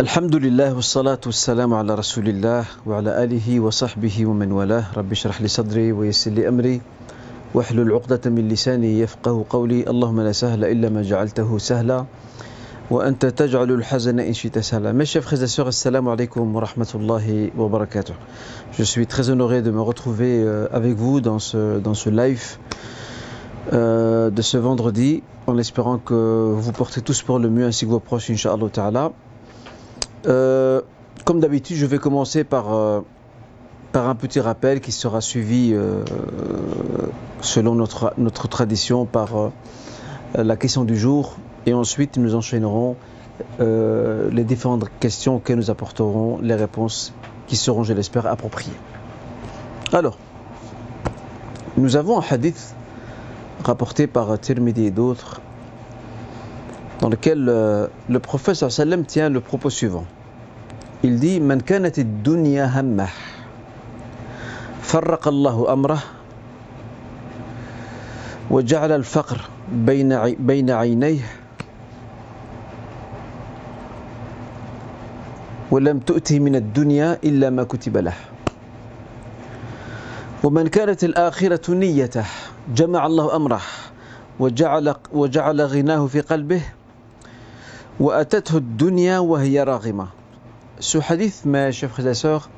الحمد لله والصلاة والسلام على رسول الله وعلى آله وصحبه ومن والاه رب اشرح لي صدري ويسر لي أمري واحلل عقدة من لساني يفقه قولي اللهم لا سهل إلا ما جعلته سهلا وأنت تجعل الحزن إن شئت سهلا مشيف خزا سوغ السلام عليكم ورحمة الله وبركاته Je suis très honoré de me retrouver euh, avec vous dans ce, dans ce live euh, de ce vendredi en espérant que vous portez tous pour le mieux ainsi que vos proches inshallah ta'ala. Euh, comme d'habitude, je vais commencer par, euh, par un petit rappel qui sera suivi euh, selon notre, notre tradition par la question du jour et ensuite nous enchaînerons les différentes questions auxquelles nous apporterons les réponses qui seront, je l'espère, appropriées. Alors, nous avons un hadith rapporté par Tirmidhi et d'autres dans lequel le prophète sallam tient le propos suivant. Dit Man kanat ad-dunya hammah فرق الله أمره وجعل الفقر بين بين عينيه. ولم تؤته من الدنيا إلا ما كتب له. ومن كانت الآخرة نيته جمع الله أمره وجعل وجعل غناه في قلبه وأتته الدنيا وهي راغمة. ce hadith, mes chers frères et sœurs,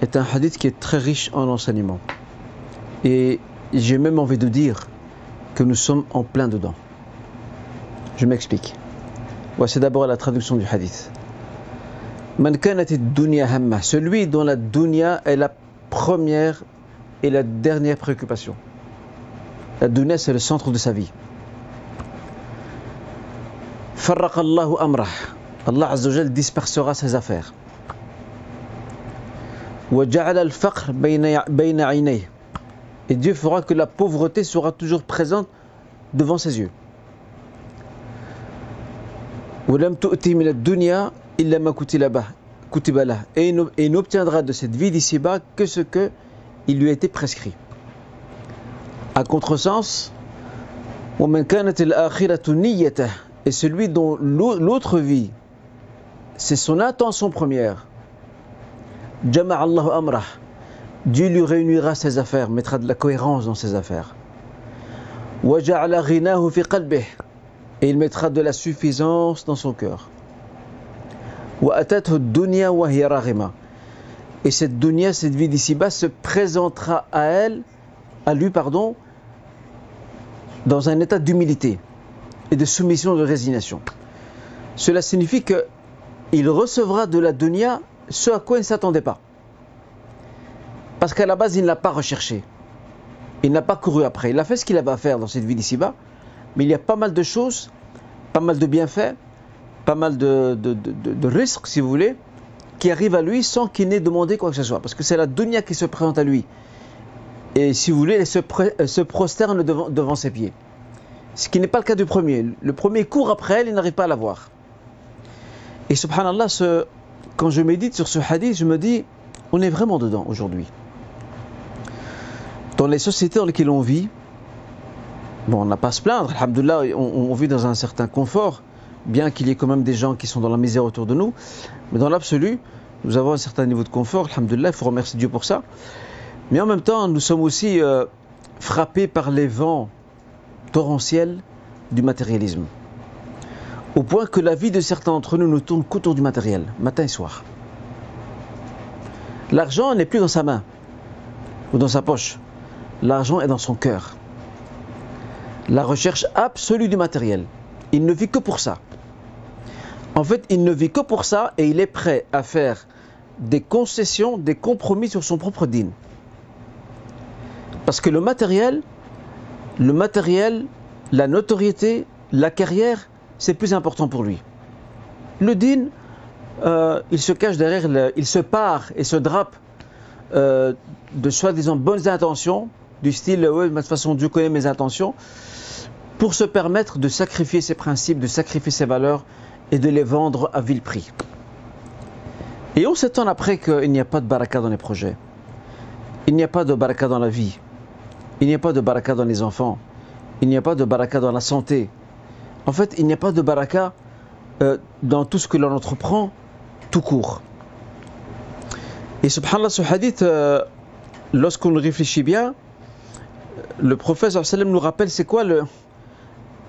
est un hadith qui est très riche en enseignements. Et j'ai même envie de dire que nous sommes en plein dedans. Je m'explique. Voici d'abord la traduction du hadith. Celui dont la dunya est la première et la dernière préoccupation. La dunya, c'est le centre de sa vie. Farraq Allahu amrah. Allah Azzawajal dispersera ses affaires. Et Dieu fera que la pauvreté sera toujours présente devant ses yeux. Bah, et il n'obtiendra de cette vie d'ici-bas que ce que il lui a été prescrit. À contresens, et celui dont l'autre vie c'est son intention première. Dieu lui réunira ses affaires, mettra de la cohérence dans ses affaires. Waja'ala ghinahu fi qalbih. Et il mettra de la suffisance dans son cœur. Wa'atathu dunya wa hiya. Et cette dunya, cette vie d'ici-bas, se présentera à elle, à lui, pardon, dans un état d'humilité et de soumission, de résignation. Cela signifie que il recevra de la dunya ce à quoi il ne s'attendait pas. Parce qu'à la base, il ne l'a pas recherché. Il n'a pas couru après. Il a fait ce qu'il avait à faire dans cette vie d'ici-bas. Mais il y a pas mal de choses, pas mal de bienfaits, pas mal de, risques, si vous voulez, qui arrivent à lui sans qu'il n'ait demandé quoi que ce soit. Parce que c'est la dunya qui se présente à lui. Et si vous voulez, elle se, pré- elle se prosterne devant, devant ses pieds. Ce qui n'est pas le cas du premier. Le premier court après elle, il n'arrive pas à la voir. Et subhanallah, ce- quand je médite sur ce hadith, je me dis, on est vraiment dedans aujourd'hui. Dans les sociétés dans lesquelles on vit, bon, on n'a pas à se plaindre, alhamdoulilah, on, vit dans un certain confort, bien qu'il y ait quand même des gens qui sont dans la misère autour de nous, mais dans l'absolu, nous avons un certain niveau de confort, alhamdoulilah, il faut remercier Dieu pour ça. Mais en même temps, nous sommes aussi euh, frappés par les vents torrentiels du matérialisme au point que la vie de certains d'entre nous ne tourne qu'autour du matériel, matin et soir. L'argent n'est plus dans sa main ou dans sa poche. L'argent est dans son cœur. La recherche absolue du matériel. Il ne vit que pour ça. En fait, il ne vit que pour ça et il est prêt à faire des concessions, des compromis sur son propre dîne. Parce que le matériel, le matériel, la notoriété, la carrière, c'est plus important pour lui. Le din, euh, il se cache derrière, il se pare et se drape euh, de soi-disant bonnes intentions, du style, de toute façon Dieu connaît mes intentions, pour se permettre de sacrifier ses principes, de sacrifier ses valeurs et de les vendre à vil prix. Et on s'étonne après qu'il n'y a pas de baraka dans les projets. Il n'y a pas de baraka dans la vie. Il n'y a pas de baraka dans les enfants. Il n'y a pas de baraka dans la santé. En fait, il n'y a pas de baraka euh, dans tout ce que l'on entreprend tout court. Et subhanallah, ce hadith, euh, lorsqu'on réfléchit bien, le prophète nous rappelle c'est quoi le,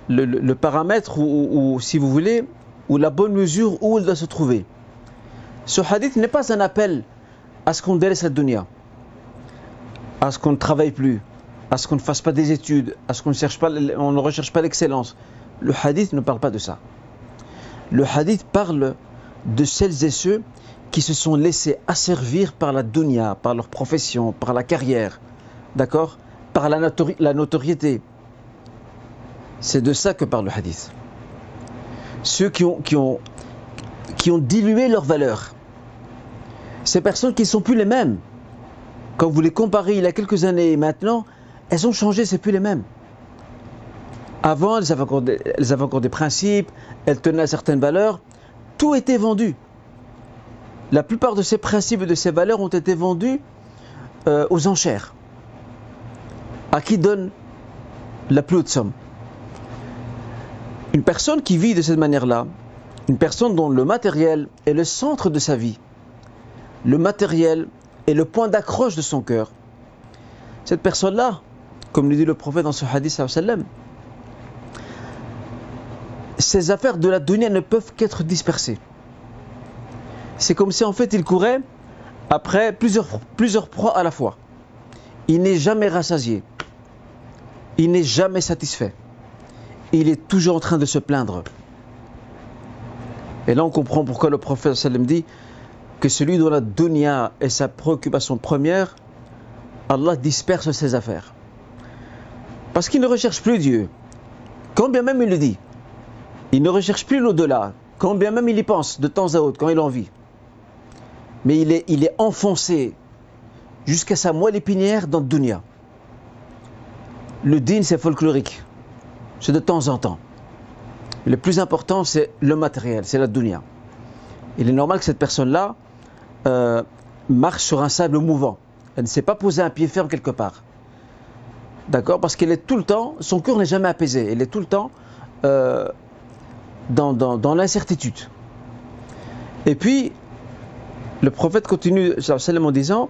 le, paramètre ou, si vous voulez, ou la bonne mesure où il doit se trouver. Ce hadith n'est pas un appel à ce qu'on délaisse la dunya, à ce qu'on ne travaille plus, à ce qu'on ne fasse pas des études, à ce qu'on ne, cherche pas, on ne recherche pas l'excellence. Le hadith ne parle pas de ça. Le hadith parle de celles et ceux qui se sont laissés asservir par la dunya, par leur profession, par la carrière, d'accord? Par la, notoriété. C'est de ça que parle le hadith. Ceux qui ont dilué leur valeur. Ces personnes qui ne sont plus les mêmes. Quand vous les comparez il y a quelques années et maintenant, elles ont changé, c'est plus les mêmes. Avant, elles avaient, encore des, principes, elles tenaient à certaines valeurs. Tout était vendu. La plupart de ces principes et de ces valeurs ont été vendus euh, aux enchères. À qui donne la plus haute somme? Une personne qui vit de cette manière-là, une personne dont le matériel est le centre de sa vie, le matériel est le point d'accroche de son cœur, cette personne-là, comme le dit le prophète dans ce hadith, ces affaires de la dunya ne peuvent qu'être dispersées. C'est comme si en fait il courait après plusieurs, proies à la fois. Il n'est jamais rassasié. Il n'est jamais satisfait. Il est toujours en train de se plaindre. Et là on comprend pourquoi le prophète dit que celui dont la dunya est sa préoccupation première, Allah disperse ses affaires. Parce qu'il ne recherche plus Dieu. Quand bien même il le dit. Il ne recherche plus l'au-delà, quand bien même il y pense de temps à autre, quand il en vit. Mais il est, enfoncé jusqu'à sa moelle épinière dans le dunya. Le din, c'est folklorique. C'est de temps en temps. Le plus important, c'est le matériel, c'est la dunya. Il est normal que cette personne-là euh, marche sur un sable mouvant. Elle ne s'est pas posé un pied ferme quelque part. D'accord? Parce qu'elle est tout le temps, son cœur n'est jamais apaisé. Elle est tout le temps euh, dans, l'incertitude. Et puis, le prophète continue en disant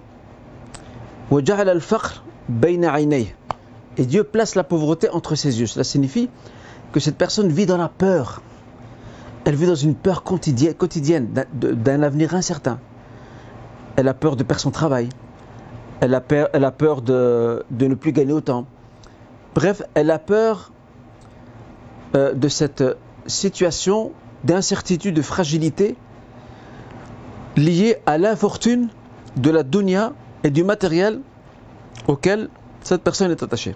Et Dieu place la pauvreté entre ses yeux. Cela signifie que cette personne vit dans la peur. Elle vit dans une peur quotidienne, d'un avenir incertain. Elle a peur de perdre son travail. Elle a peur, elle a peur de, ne plus gagner autant. Bref, elle a peur euh, de cette situation d'incertitude, de fragilité liée à l'infortune de la dunya et du matériel auquel cette personne est attachée.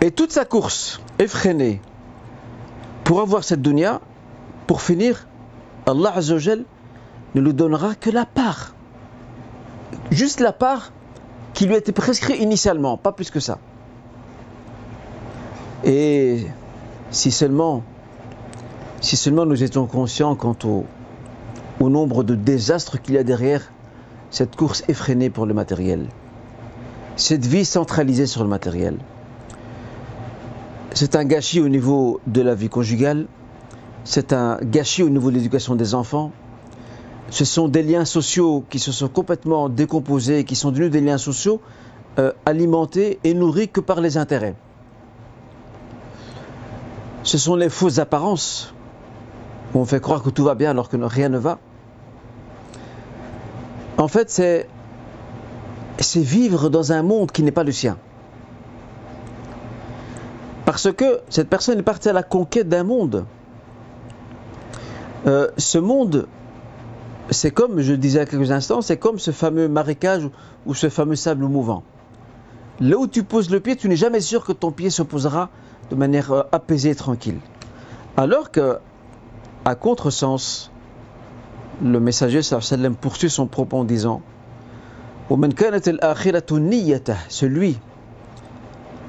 Et toute sa course effrénée pour avoir cette dunya, pour finir, Allah Azzawajal ne lui donnera que la part. Juste la part qui lui été prescrite initialement, pas plus que ça. Et si seulement, nous étions conscients quant au, au nombre de désastres qu'il y a derrière cette course effrénée pour le matériel, cette vie centralisée sur le matériel. C'est un gâchis au niveau de la vie conjugale, c'est un gâchis au niveau de l'éducation des enfants, ce sont des liens sociaux qui se sont complètement décomposés, qui sont devenus des liens sociaux euh, alimentés et nourris que par les intérêts ce sont les fausses apparences où on fait croire que tout va bien alors que rien ne va. En fait, c'est, vivre dans un monde qui n'est pas le sien. Parce que cette personne est partie à la conquête d'un monde. Euh, ce monde, c'est comme, je disais à quelques instants, c'est comme ce fameux marécage ou ce fameux sable mouvant. Là où tu poses le pied, tu n'es jamais sûr que ton pied se posera de manière euh, apaisée et tranquille. Alors que, à contresens, le messager sallam poursuit son propos en disant celui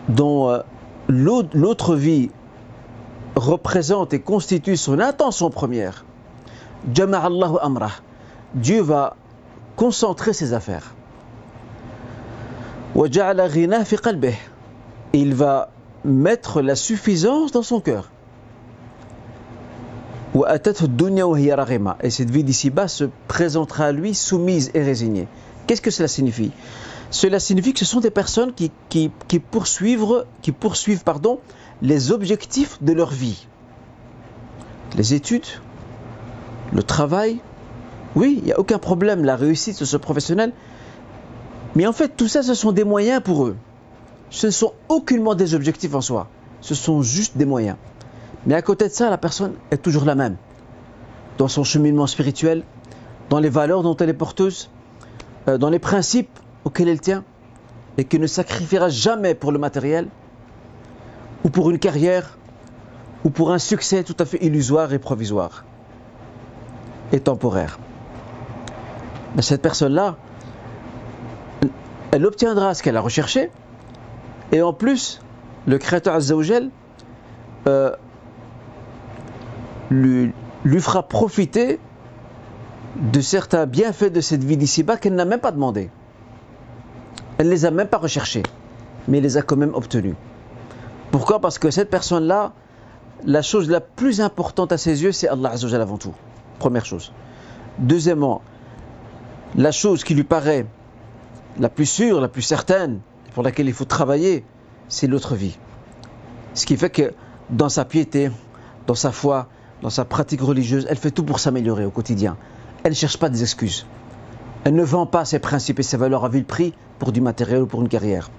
dont euh, l'autre vie représente et constitue son intention première, Dieu va concentrer ses affaires. Il va mettre la suffisance dans son cœur. Et cette vie d'ici-bas se présentera à lui soumise et résignée. Qu'est-ce que cela signifie? Cela signifie que ce sont des personnes qui, qui, qui poursuivent, qui poursuivent pardon, les objectifs de leur vie. Les études, le travail, oui, il n'y a aucun problème, la réussite de ce professionnel. Mais en fait, tout ça, ce sont des moyens pour eux. Ce ne sont aucunement des objectifs en soi. Ce sont juste des moyens. Mais à côté de ça, la personne est toujours la même. Dans son cheminement spirituel, dans les valeurs dont elle est porteuse, euh, dans les principes auxquels elle tient, et qui ne sacrifiera jamais pour le matériel, ou pour une carrière, ou pour un succès tout à fait illusoire et provisoire, et temporaire. Mais cette personne-là, elle obtiendra ce qu'elle a recherché, et en plus, le Créateur Azzawajal euh, lui, fera profiter de certains bienfaits de cette vie d'ici-bas qu'elle n'a même pas demandé. Elle ne les a même pas recherchés, mais elle les a quand même obtenus. Pourquoi? Parce que cette personne-là, la chose la plus importante à ses yeux, c'est Allah Azzawajal avant tout. Première chose. Deuxièmement, la chose qui lui paraît la plus sûre, la plus certaine, pour laquelle il faut travailler, c'est l'autre vie. Ce qui fait que dans sa piété, dans sa foi, dans sa pratique religieuse, elle fait tout pour s'améliorer au quotidien. Elle ne cherche pas des excuses. Elle ne vend pas ses principes et ses valeurs à vil prix pour du matériel ou pour une carrière.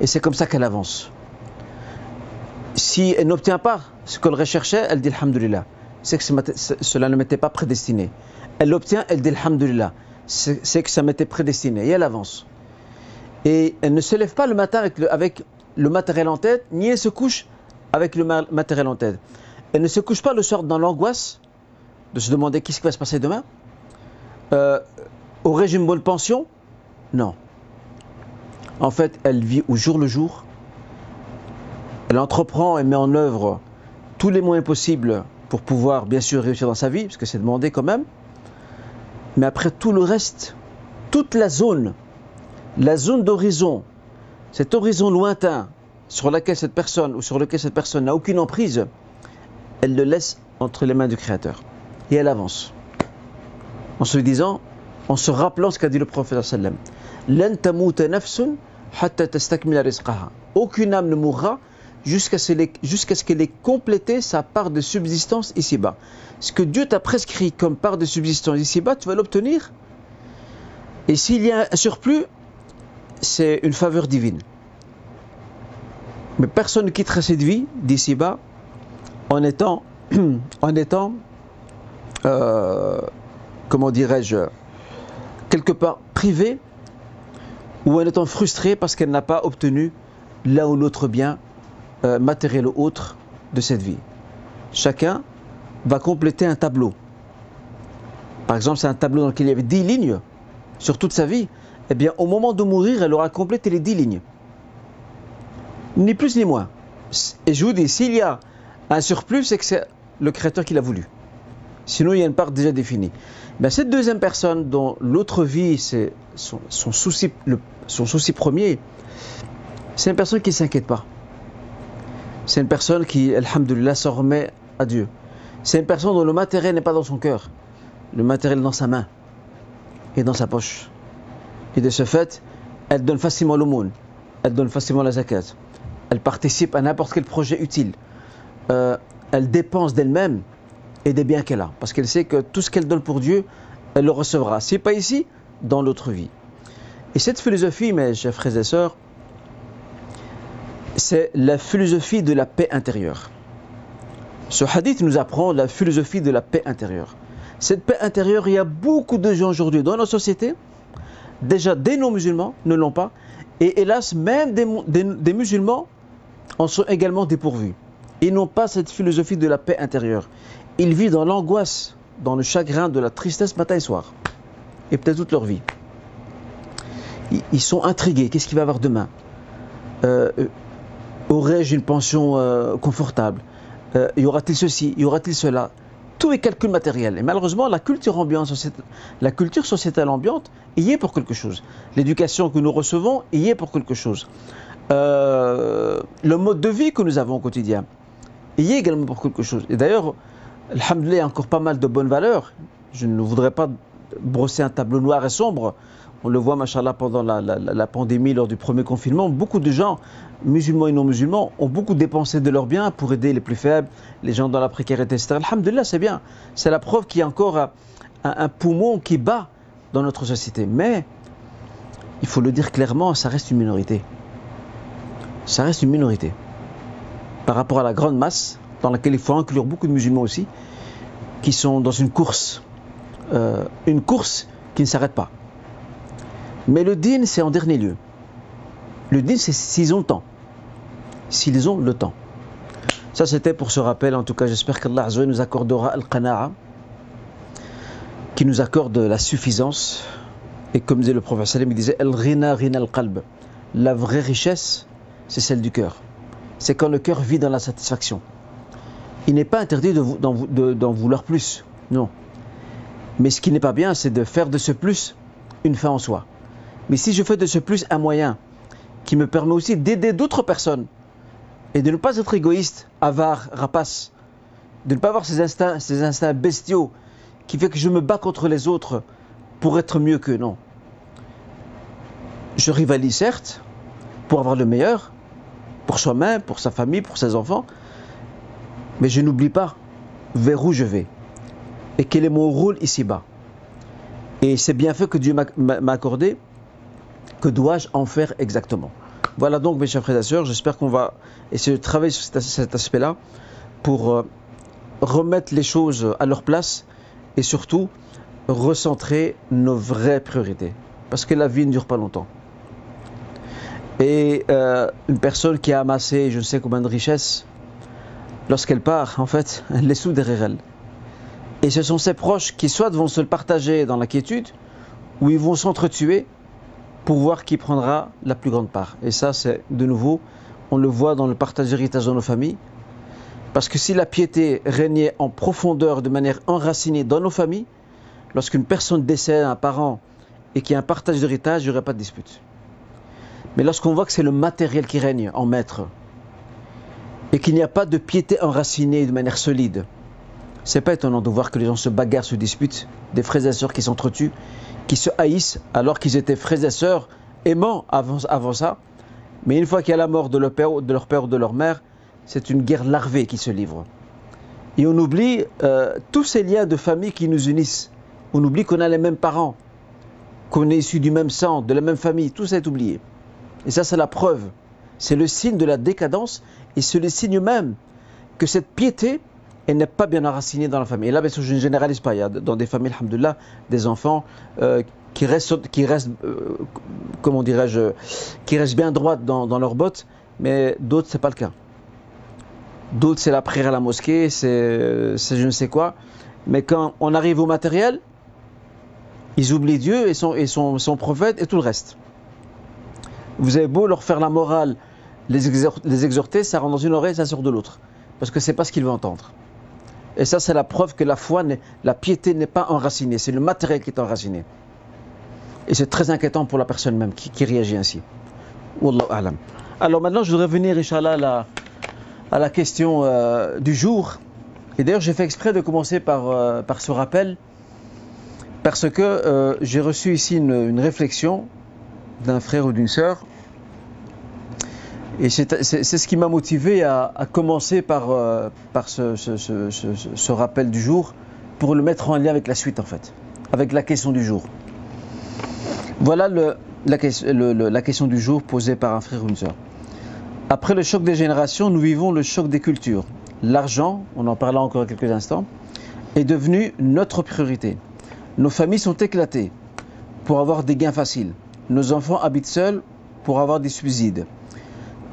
Et c'est comme ça qu'elle avance. Si elle n'obtient pas ce qu'elle recherchait, elle dit Alhamdulillah. C'est que cela ne m'était pas prédestiné. Elle l'obtient, elle dit Alhamdulillah. C'est que ça m'était prédestiné. Et elle avance. Et elle ne se lève pas le matin avec le, matériel en tête, ni elle se couche avec le matériel en tête. Elle ne se couche pas le soir dans l'angoisse de se demander qu'est-ce qui va se passer demain. Euh, Aurais-je une bonne pension Non. En fait, elle vit au jour le jour. Elle entreprend et met en œuvre tous les moyens possibles pour pouvoir bien sûr réussir dans sa vie, parce que c'est demandé quand même. Mais après tout le reste, toute la zone, la zone d'horizon, cet horizon lointain sur laquelle cette personne ou sur lequel cette personne n'a aucune emprise, elle le laisse entre les mains du Créateur. Et elle avance. En se disant, en se rappelant ce qu'a dit le prophète sallam. Aucune âme ne mourra jusqu'à ce qu'elle ait complété sa part de subsistance ici-bas. Ce que Dieu t'a prescrit comme part de subsistance ici-bas, tu vas l'obtenir. Et s'il y a un surplus, c'est une faveur divine. Mais personne ne quittera cette vie d'ici-bas en étant, en étant euh, comment dirais-je, quelque part privé ou en étant frustré parce qu'elle n'a pas obtenu l'un ou l'autre bien euh, matériel ou autre de cette vie. Chacun va compléter un tableau. Par exemple, c'est un tableau dans lequel il y avait 10 lignes sur toute sa vie. Eh bien, au moment de mourir, elle aura complété les 10 lignes. Ni plus ni moins. Et je vous dis, s'il y a un surplus, c'est que c'est le créateur qui l'a voulu. Sinon, il y a une part déjà définie. Ben, cette deuxième personne dont l'autre vie, c'est son, souci, son souci premier, c'est une personne qui ne s'inquiète pas. C'est une personne qui, alhamdulillah, s'en remet à Dieu. C'est une personne dont le matériel n'est pas dans son cœur. Le matériel est dans sa main et dans sa poche. Et de ce fait, elle donne facilement l'aumône. Elle donne facilement la zakat. Elle participe à n'importe quel projet utile. Euh, elle dépense d'elle-même et des biens qu'elle a. Parce qu'elle sait que tout ce qu'elle donne pour Dieu, elle le recevra. Si pas ici, dans l'autre vie. Et cette philosophie, mes chers frères et sœurs, c'est la philosophie de la paix intérieure. Ce hadith nous apprend la philosophie de la paix intérieure. Cette paix intérieure, il y a beaucoup de gens aujourd'hui dans nos sociétés, déjà des non-musulmans ne l'ont pas, et hélas, même des musulmans en sont également dépourvus. Ils n'ont pas cette philosophie de la paix intérieure. Ils vivent dans l'angoisse, dans le chagrin, de la tristesse matin et soir. Et peut-être toute leur vie. Ils sont intrigués. Qu'est-ce qu'il va y avoir demain? Euh, euh, Aurais-je une pension euh, confortable? Y aura-t-il ceci? Y aura-t-il cela? Tout est calcul matériel. Et malheureusement, la culture ambiante, la culture sociétale ambiante y est pour quelque chose. L'éducation que nous recevons y est pour quelque chose. le mode de vie que nous avons au quotidien y est également pour quelque chose. Et d'ailleurs, Alhamdulillah, encore pas mal de bonnes valeurs. Je ne voudrais pas brosser un tableau noir et sombre. On le voit, machallah, pendant la, pandémie, lors du premier confinement. Beaucoup de gens, musulmans et non musulmans, ont beaucoup dépensé de leurs biens pour aider les plus faibles, les gens dans la précarité, etc. Alhamdulillah, c'est bien. C'est la preuve qu'il y a encore un, un poumon qui bat dans notre société. Mais, il faut le dire clairement, ça reste une minorité. Ça reste une minorité. Par rapport à la grande masse, dans laquelle il faut inclure beaucoup de musulmans aussi, qui sont dans une course, euh, une course qui ne s'arrête pas. Mais le din, c'est en dernier lieu. Le din, c'est s'ils ont le temps. S'ils ont le temps. Ça, c'était pour ce rappel. En tout cas, j'espère qu'Allah nous accordera al-qana'a, qui nous accorde la suffisance. Et comme disait le prophète, il disait al-rina rina al-qalb. La vraie richesse, c'est celle du cœur. C'est quand le cœur vit dans la satisfaction il n'est pas interdit d'en vouloir plus, non. Mais ce qui n'est pas bien, c'est de faire de ce plus une fin en soi. Mais si je fais de ce plus un moyen qui me permet aussi d'aider d'autres personnes et de ne pas être égoïste, avare, rapace, de ne pas avoir ces instincts, ces instincts bestiaux qui fait que je me bats contre les autres pour être mieux qu'eux, non. Je rivalise certes pour avoir le meilleur, pour soi-même, pour sa famille, pour ses enfants, mais je n'oublie pas vers où je vais et quel est mon rôle ici-bas. Et c'est bien fait que Dieu m'a accordé. Que dois-je en faire exactement? Voilà donc mes chers frères et sœurs, j'espère qu'on va essayer de travailler sur cet aspect-là pour euh, remettre les choses à leur place et surtout recentrer nos vraies priorités. Parce que la vie ne dure pas longtemps. Et euh, une personne qui a amassé je ne sais combien de richesses, lorsqu'elle part, en fait, elle les sous derrière elle. Et ce sont ses proches qui soit vont se le partager dans la quiétude, ou ils vont s'entretuer pour voir qui prendra la plus grande part. Et ça, c'est de nouveau, on le voit dans le partage d'héritage dans nos familles. Parce que si la piété régnait en profondeur, de manière enracinée dans nos familles, lorsqu'une personne décède, un parent, et qu'il y a un partage d'héritage, il n'y aurait pas de dispute. Mais lorsqu'on voit que c'est le matériel qui règne en maître, et qu'il n'y a pas de piété enracinée de manière solide. C'est pas étonnant de voir que les gens se bagarrent, se disputent, des frères et sœurs qui s'entretuent, qui se haïssent alors qu'ils étaient frères et sœurs aimants avant, ça. Mais une fois qu'il y a la mort de leur père, de leur ou de leur mère, c'est une guerre larvée qui se livre. Et on oublie euh, tous ces liens de famille qui nous unissent. On oublie qu'on a les mêmes parents, qu'on est issu du même sang, de la même famille. Tout ça est oublié. Et ça, c'est la preuve. C'est le signe de la décadence et c'est le signe même que cette piété, elle n'est pas bien enracinée dans la famille. Et là, bien sûr, je ne généralise pas. Il y a dans des familles, alhamdoulilah, des enfants euh, qui restent, qui restent euh, comment dirais-je, qui restent bien droits dans, leurs bottes, mais d'autres, c'est pas le cas. D'autres, c'est la prière à la mosquée, c'est je ne sais quoi. Mais quand on arrive au matériel, ils oublient Dieu et son, et son, prophète et tout le reste. Vous avez beau leur faire la morale, les, exhorter, ça rentre dans une oreille, ça sort de l'autre. Parce que c'est pas ce qu'il veut entendre. Et ça, c'est la preuve que la foi, la piété n'est pas enracinée, c'est le matériel qui est enraciné. Et c'est très inquiétant pour la personne même qui, réagit ainsi. Wallahu alam. Alors maintenant, je voudrais venir, Inch'Allah, à la, question euh, du jour. Et d'ailleurs, j'ai fait exprès de commencer par, euh, ce rappel, parce que euh, j'ai reçu ici une, une réflexion d'un frère ou d'une sœur et c'est ce qui m'a motivé à, commencer par, euh, par ce, ce, rappel du jour pour le mettre en lien avec la suite en fait, avec la question du jour. Voilà le, la, la, question du jour posée par un frère ou une sœur. Après le choc des générations, nous vivons le choc des cultures. L'argent, on en parlera encore quelques instants, est devenu notre priorité. Nos familles sont éclatées pour avoir des gains faciles. Nos enfants habitent seuls pour avoir des subsides.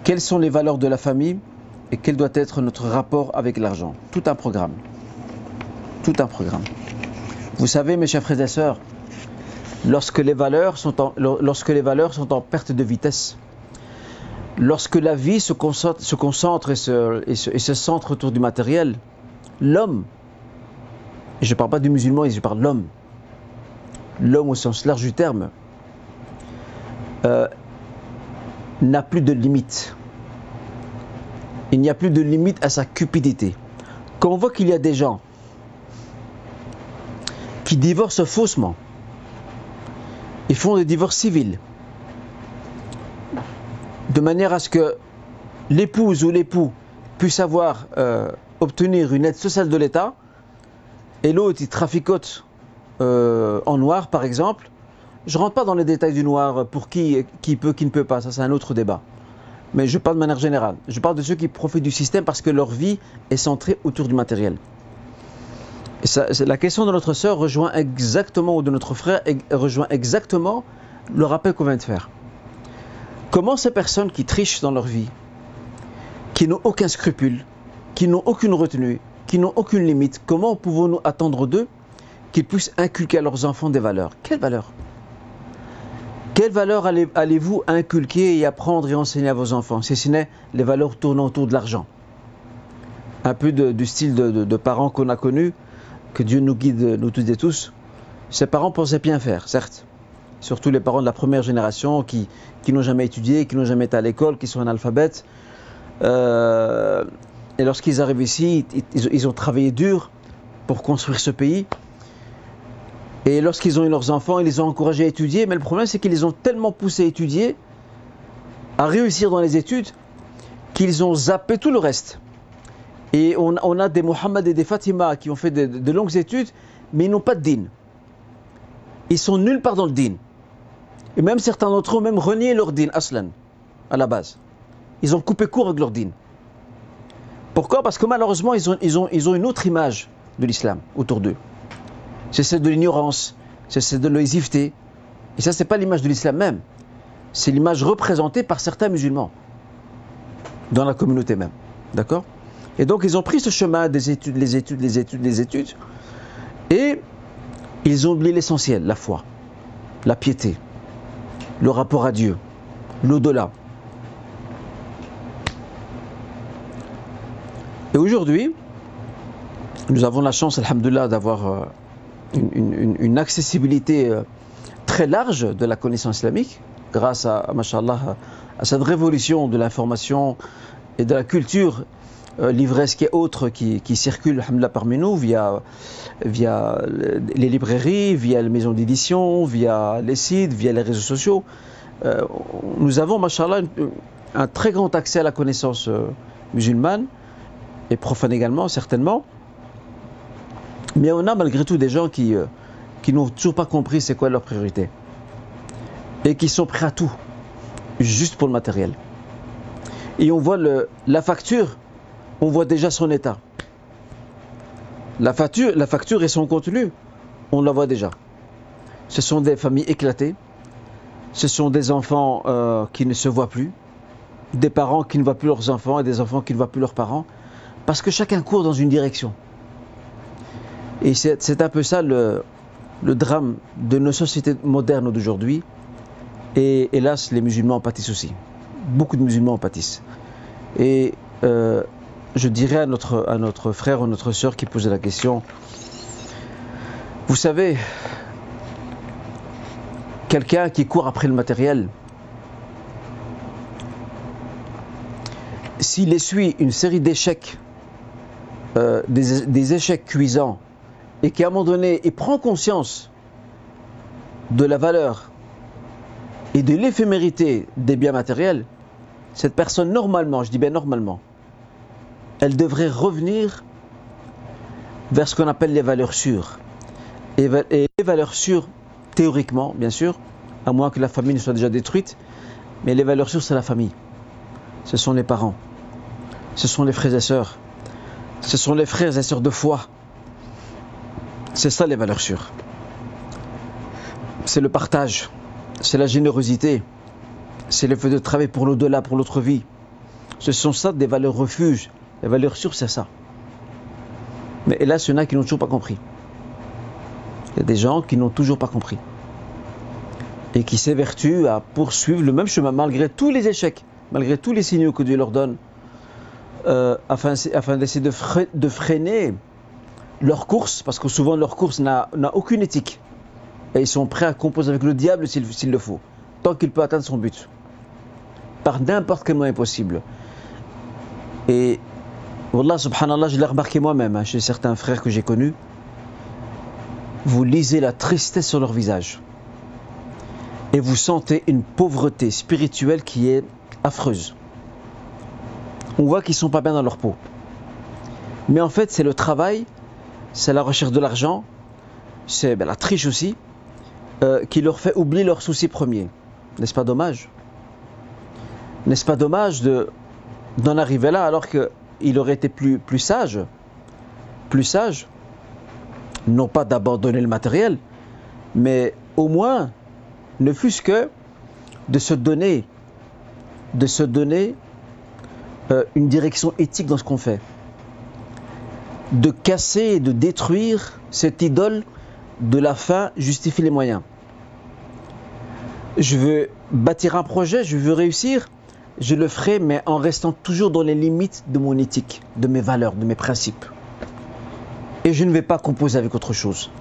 Quelles sont les valeurs de la famille et quel doit être notre rapport avec l'argent? Tout un programme. Tout un programme. Vous savez, mes chers frères et sœurs, lorsque les valeurs sont en, perte de vitesse, lorsque la vie se concentre, et, se, centre autour du matériel, l'homme, je ne parle pas du musulman, je parle de l'homme, l'homme au sens large du terme, euh, n'a plus de limite. Il n'y a plus de limite à sa cupidité. Quand on voit qu'il y a des gens qui divorcent faussement. Ils font des divorces civils. De manière à ce que l'épouse ou l'époux puisse avoir, euh, obtenir une aide sociale de l'État, et l'autre il traficote euh, en noir par exemple. Je rentre pas dans les détails du noir pour qui, peut, qui ne peut pas, ça c'est un autre débat. Mais je parle de manière générale. Je parle de ceux qui profitent du système parce que leur vie est centrée autour du matériel. La question de notre sœur rejoint exactement, ou de notre frère, rejoint exactement le rappel qu'on vient de faire. Comment ces personnes qui trichent dans leur vie, qui n'ont aucun scrupule, qui n'ont aucune retenue, qui n'ont aucune limite, comment pouvons-nous attendre d'eux qu'ils puissent inculquer à leurs enfants des valeurs? Quelles valeurs? Quelles valeurs allez-vous inculquer et apprendre et enseigner à vos enfants Si ce n'est les valeurs tournant autour de l'argent? Un peu du style de, parents qu'on a connus, que Dieu nous guide, nous tous et tous. Ces parents pensaient bien faire, certes. Surtout les parents de la première génération qui, n'ont jamais étudié, qui n'ont jamais été à l'école, qui sont analphabètes. Euh, et lorsqu'ils arrivent ici, ils ont travaillé dur pour construire ce pays. Et lorsqu'ils ont eu leurs enfants, ils les ont encouragés à étudier, mais le problème c'est qu'ils les ont tellement poussés à étudier, à réussir dans les études, qu'ils ont zappé tout le reste. Et on, a des Mohammed et des Fatima qui ont fait de, longues études, mais ils n'ont pas de din. Ils sont nulle part dans le din. Et même certains d'entre eux ont même renié leur din, aslan, à la base. Ils ont coupé court avec leur din. Pourquoi? Parce que malheureusement, ils ont une autre image de l'islam autour d'eux c'est celle de l'ignorance, c'est celle de l'oisiveté. Et ça, ce n'est pas l'image de l'islam même. C'est l'image représentée par certains musulmans dans la communauté même. D'accord? Et donc, ils ont pris ce chemin des études, les études, les études, les études. Et ils ont oublié l'essentiel, la foi, la piété, le rapport à Dieu, l'au-delà. Et aujourd'hui, nous avons la chance, alhamdulillah, d'avoir euh, une, accessibilité euh, très large de la connaissance islamique grâce à, mashallah, à cette révolution de l'information et de la culture euh, livresque et autres qui, qui circulent parmi nous via, via les librairies, via les maisons d'édition, via les sites, via les réseaux sociaux. Euh, nous avons, mashallah, un très grand accès à la connaissance musulmane et profane également, certainement. Mais on a malgré tout des gens qui, euh, qui n'ont toujours pas compris c'est quoi leur priorité. Et qui sont prêts à tout, juste pour le matériel. Et on voit le, la facture, on voit déjà son état. La facture, la facture et son contenu, on la voit déjà. Ce sont des familles éclatées, ce sont des enfants euh, qui ne se voient plus, des parents qui ne voient plus leurs enfants et des enfants qui ne voient plus leurs parents, parce que chacun court dans une direction. Et c'est un peu ça le, drame de nos sociétés modernes d'aujourd'hui. Et hélas, les musulmans en pâtissent aussi. Beaucoup de musulmans en pâtissent. Et euh, je dirais à notre, frère ou notre soeur qui posait la question, vous savez, quelqu'un qui court après le matériel, s'il essuie une série d'échecs, euh, des, échecs cuisants, et qui à un moment donné prend conscience de la valeur et de l'éphémérité des biens matériels, cette personne normalement, je dis bien normalement, elle devrait revenir vers ce qu'on appelle les valeurs sûres. Et, les valeurs sûres, théoriquement, bien sûr, à moins que la famille ne soit déjà détruite, mais les valeurs sûres, c'est la famille. Ce sont les parents. Ce sont les frères et sœurs. Ce sont les frères et sœurs de foi. C'est ça les valeurs sûres. C'est le partage, c'est la générosité, c'est le fait de travailler pour l'au-delà, pour l'autre vie. Ce sont ça des valeurs refuges. Les valeurs sûres, c'est ça. Mais hélas, il y en a qui n'ont toujours pas compris. Il y a des gens qui n'ont toujours pas compris. Et qui s'évertuent à poursuivre le même chemin malgré tous les échecs, malgré tous les signaux que Dieu leur donne, euh, afin, afin d'essayer de freiner leur course, parce que souvent leur course n'a aucune éthique. Et ils sont prêts à composer avec le diable s'il le faut, tant qu'il peut atteindre son but. Par n'importe quel moyen possible. Et Wallah, subhanallah, je l'ai remarqué moi-même hein, chez certains frères que j'ai connus. vous lisez la tristesse sur leur visage. Et vous sentez une pauvreté spirituelle qui est affreuse. On voit qu'ils sont pas bien dans leur peau. Mais en fait, c'est le travail, c'est la recherche de l'argent, c'est ben, la triche aussi, euh, qui leur fait oublier leurs soucis premiers. N'est-ce pas dommage? N'est-ce pas dommage d'en arriver là alors qu'il aurait été plus, plus sage, plus sage, non pas d'abandonner le matériel, mais au moins, ne fût-ce que de se donner, de se donner euh, une direction éthique dans ce qu'on fait. De casser et de détruire cette idole de la fin justifie les moyens. Je veux bâtir un projet, je veux réussir, je le ferai, mais en restant toujours dans les limites de mon éthique, de mes valeurs, de mes principes. Et je ne vais pas composer avec autre chose.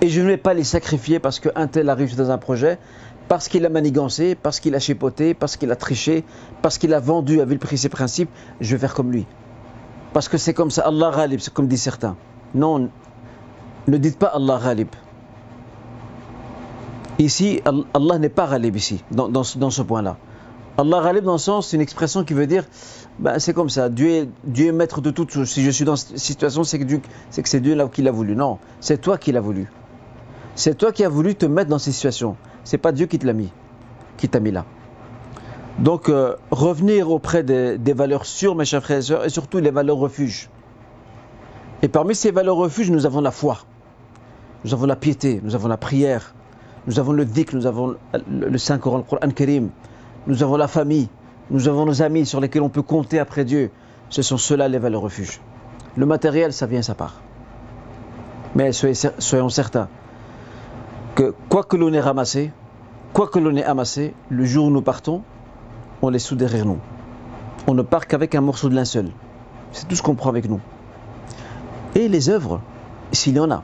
Et je ne vais pas les sacrifier parce qu'un tel a réussi dans un projet, parce qu'il a manigancé, parce qu'il a chipoté, parce qu'il a triché, parce qu'il a vendu à vil prix ses principes, je vais faire comme lui. Parce que c'est comme ça, Allah Ghalib, c'est comme disent certains. Non, ne dites pas Allah Ghalib. Ici, Allah n'est pas Ghalib ici, dans, ce point-là. Allah Ghalib, dans le sens, c'est une expression qui veut dire, ben, c'est comme ça, Dieu est, maître de toutes choses. Si je suis dans cette situation, c'est que, c'est que c'est Dieu là qui l'a voulu. Non, c'est toi qui l'as voulu. C'est toi qui as voulu te mettre dans cette situation. C'est pas Dieu qui te l'a mis, qui t'a mis là. Donc, euh, revenir auprès des, valeurs sûres, mes chers frères et sœurs, et surtout les valeurs refuges. Et parmi ces valeurs refuges, nous avons la foi, nous avons la piété, nous avons la prière, nous avons le dhikr, nous avons le, Saint-Coran, le Coran Karim, nous avons la famille, nous avons nos amis sur lesquels on peut compter après Dieu. Ce sont ceux-là les valeurs refuges. Le matériel, ça vient, ça part. Mais soyons certains que quoi que l'on ait ramassé, quoi que l'on ait amassé, le jour où nous partons, les sous derrière nous. On ne part qu'avec un morceau de linceul. C'est tout ce qu'on prend avec nous. Et les œuvres, s'il y en a.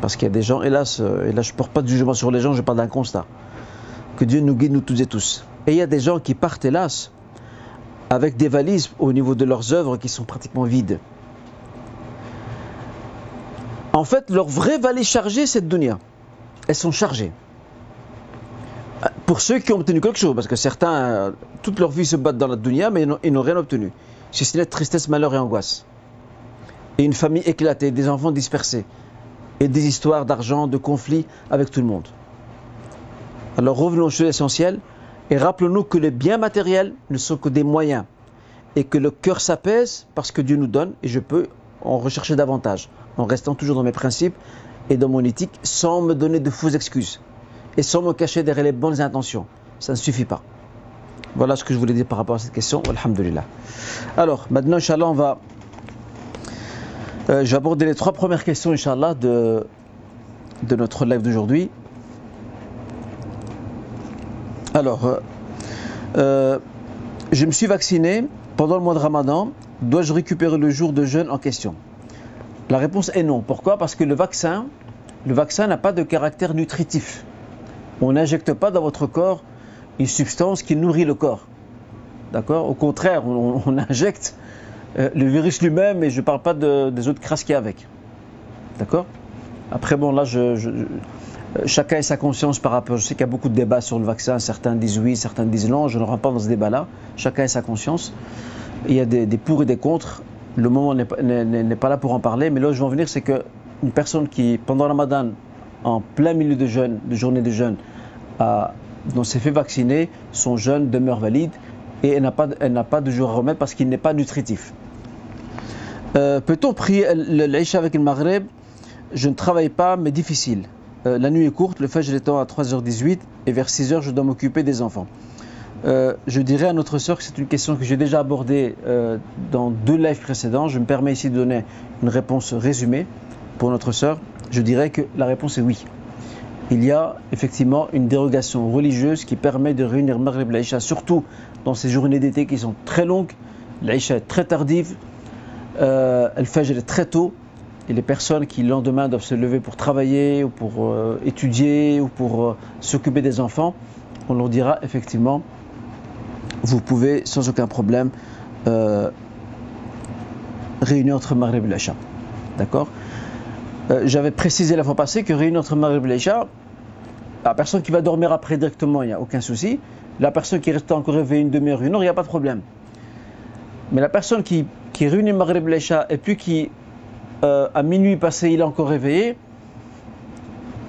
Parce qu'il y a des gens, hélas, euh, et là je ne porte pas de jugement sur les gens, je parle d'un constat. Que Dieu nous guide, nous tous et tous. Et il y a des gens qui partent, hélas, avec des valises au niveau de leurs œuvres qui sont pratiquement vides. En fait, leur vraie valise chargée, c'est de dunya. Elles sont chargées. Pour ceux qui ont obtenu quelque chose, parce que certains, euh, toute leur vie se battent dans la dunya, mais ils n'ont rien obtenu. Si ce tristesse, malheur et angoisse. Et une famille éclatée, des enfants dispersés, et des histoires d'argent, de conflits avec tout le monde. Alors revenons aux choses essentielles et rappelons-nous que les biens matériels ne sont que des moyens et que le cœur s'apaise parce que Dieu nous donne et je peux en rechercher davantage en restant toujours dans mes principes et dans mon éthique sans me donner de fausses excuses et sans me cacher derrière les bonnes intentions. Ça ne suffit pas. Voilà ce que je voulais dire par rapport à cette question. Alhamdulillah. Alors, maintenant, Inch'Allah, on va. Euh, aborder les trois premières questions, Inch'Allah, de, de notre live d'aujourd'hui. Alors, euh, euh, je me suis vacciné pendant le mois de Ramadan. Dois-je récupérer le jour de jeûne en question? La réponse est non. Pourquoi? Parce que le vaccin, le vaccin n'a pas de caractère nutritif. On n'injecte pas dans votre corps une substance qui nourrit le corps. D'accord? Au contraire, on, injecte euh, le virus lui-même et je ne parle pas des autres crasses qu'il y a avec. D'accord? Après, bon, là, je, chacun a sa conscience par rapport. Je sais qu'il y a beaucoup de débats sur le vaccin. Certains disent oui, certains disent non. Je ne rentre pas dans ce débat-là. Chacun a sa conscience. Il y a des, pour et des contre. Le moment n'est pas là pour en parler. Mais là où je veux en venir, c'est qu'une personne qui, pendant Ramadan, en plein milieu de jeûne, de journée de jeûne, dont s'est fait vacciner, son jeûne demeure valide et elle n'a pas, pas de jour à remettre parce qu'il n'est pas nutritif. Euh, peut-on prier l'Aïcha avec le Maghreb? Je ne travaille pas, mais difficile. Euh, la nuit est courte, le Fajr étant à 3h18 et vers 6h, je dois m'occuper des enfants. Euh, je dirais à notre sœur que c'est une question que j'ai déjà abordée dans deux lives précédents. Je me permets ici de donner une réponse résumée pour notre sœur je dirais que la réponse est oui. Il y a effectivement une dérogation religieuse qui permet de réunir Maghreb et l'Aïcha, surtout dans ces journées d'été qui sont très longues. L'Aïcha est très tardive, euh, elle fait est très tôt, et les personnes qui le lendemain doivent se lever pour travailler ou pour euh, étudier ou pour euh, s'occuper des enfants, on leur dira effectivement, vous pouvez sans aucun problème réunir entre Maghreb et l'Aïcha. D'accord? Euh, j'avais précisé la fois passée que réunir entre Maghrib et l'Isha, la personne qui va dormir après directement, il n'y a aucun souci. La personne qui reste encore réveillée une demi-heure, une il n'y a pas de problème. Mais la personne qui, qui réunit Maghrib et l'Isha et puis qui, euh, à minuit passé, il est encore réveillé,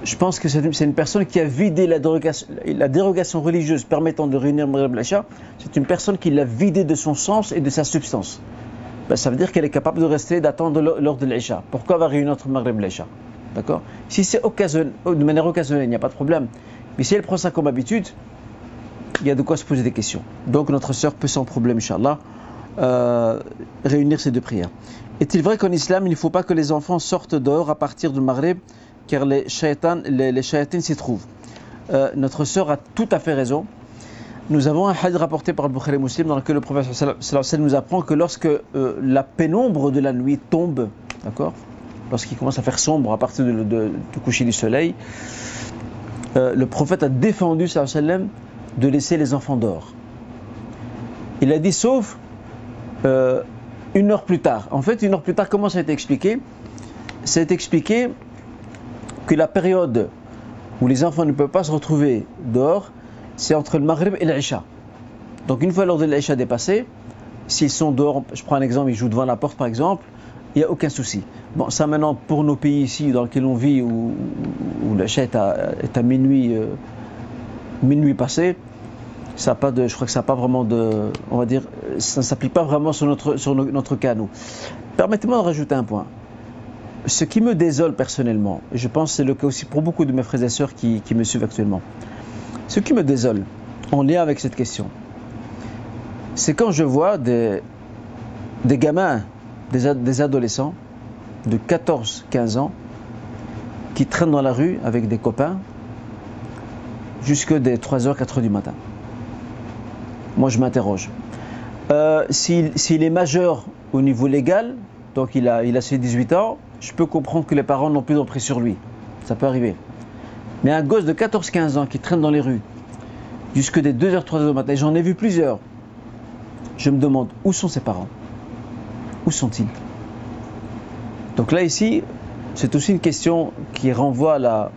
je pense que c'est une, personne qui a vidé la dérogation, religieuse permettant de réunir Maghrib et l'Isha. C'est une personne qui l'a vidé de son sens et de sa substance. Ben, ça veut dire qu'elle est capable de rester, d'attendre l'heure de l'Isha. Pourquoi va réunir entre Maghrib l'Isha D'accord? Si c'est de manière occasionnelle, il n'y a pas de problème. Mais si elle prend ça comme habitude, il y a de quoi se poser des questions. Donc notre sœur peut sans problème, Inch'Allah, euh, réunir ces deux prières. Est-il vrai qu'en islam, il ne faut pas que les enfants sortent dehors à partir du Maghrib, car les shaitans, les, s'y trouvent? Euh, Notre sœur a tout à fait raison. Nous avons un hadith rapporté par le Bukhari Muslim dans lequel le prophète nous apprend que lorsque euh, la pénombre de la nuit tombe, d'accord, lorsqu'il commence à faire sombre à partir du coucher du soleil, euh, le prophète a défendu sallallahu de laisser les enfants dehors. Il a dit sauf euh, une heure plus tard. En fait, une heure plus tard, comment ça a été expliqué? Été expliqué que la période où les enfants ne peuvent pas se retrouver dehors, c'est entre le Maghrib et l'Isha. Donc une fois l'heure de l'Isha dépassée, s'ils sont dehors, je prends un exemple, ils jouent devant la porte par exemple, il n'y a aucun souci. Bon, ça maintenant, pour nos pays ici dans lesquels on vit, où, où est à, minuit, euh, passé, ça pas de, je crois que ça n'a pas vraiment de, on va dire, ça ne s'applique pas vraiment sur notre, sur notre nous. Permettez-moi de rajouter un point. Ce qui me désole personnellement, et je pense que c'est le cas aussi pour beaucoup de mes frères et sœurs qui me suivent actuellement, ce qui me désole en lien avec cette question, c'est quand je vois des, gamins, des, adolescents de 14-15 ans qui traînent dans la rue avec des copains jusque des 3h, 4h du matin. Moi, je m'interroge. Euh, S'il est majeur au niveau légal, donc il a ses 18 ans, je peux comprendre que les parents n'ont plus d'emprise sur lui. Ça peut arriver. Mais un gosse de 14-15 ans qui traîne dans les rues jusque des 2h, 3h du matin, j'en ai vu plusieurs, je me demande où sont ses parents? Où sont-ils? Donc là, ici, c'est aussi une question qui renvoie à la,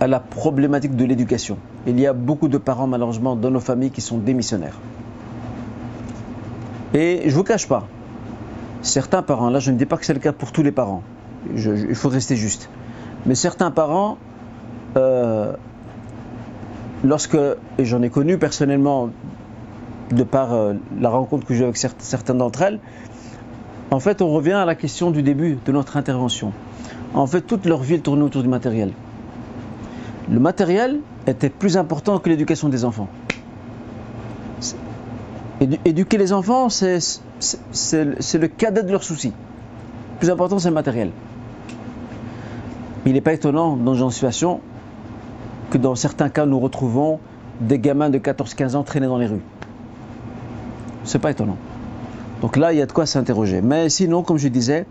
à la problématique de l'éducation. Il y a beaucoup de parents, malheureusement, dans nos familles qui sont démissionnaires. Et je ne vous cache pas, certains parents, là je ne dis pas que c'est le cas pour tous les parents, il faut rester juste, mais certains parents euh, lorsque, et j'en ai connu personnellement de par euh, la rencontre que j'ai avec certaines d'entre elles, en fait, on revient à la question du début de notre intervention. En fait, toute leur vie tournait autour du matériel. Le matériel était plus important que l'éducation des enfants. Éduquer les enfants, c'est le cadet de leurs soucis. Le plus important, c'est le matériel. Il n'est pas étonnant dans une situation que dans certains cas, nous retrouvons des gamins de 14-15 ans traînés dans les rues. C'est pas étonnant. Donc là, il y a de quoi s'interroger. Mais sinon, comme je disais,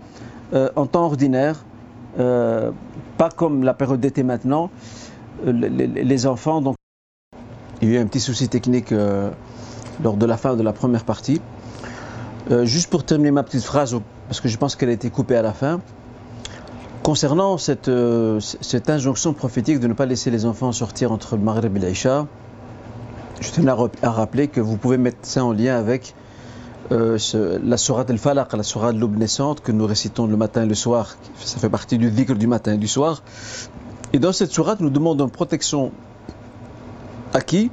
euh, en temps ordinaire, euh, pas comme la période d'été maintenant, euh, les, enfants, il y a eu un petit souci technique lors de la fin de la première partie. juste pour terminer ma petite phrase, parce que je pense qu'elle a été coupée à la fin, Concernant euh, cette, injonction prophétique de ne pas laisser les enfants sortir entre le Maghreb et l'Aïcha, je tenais à, rappeler que vous pouvez mettre ça en lien avec euh, la sourate al-Falaq, la sourate l'aube naissante que nous récitons le matin et le soir. Ça fait partie du dhikr du matin et du soir. Et dans cette sourate, nous demandons protection à qui?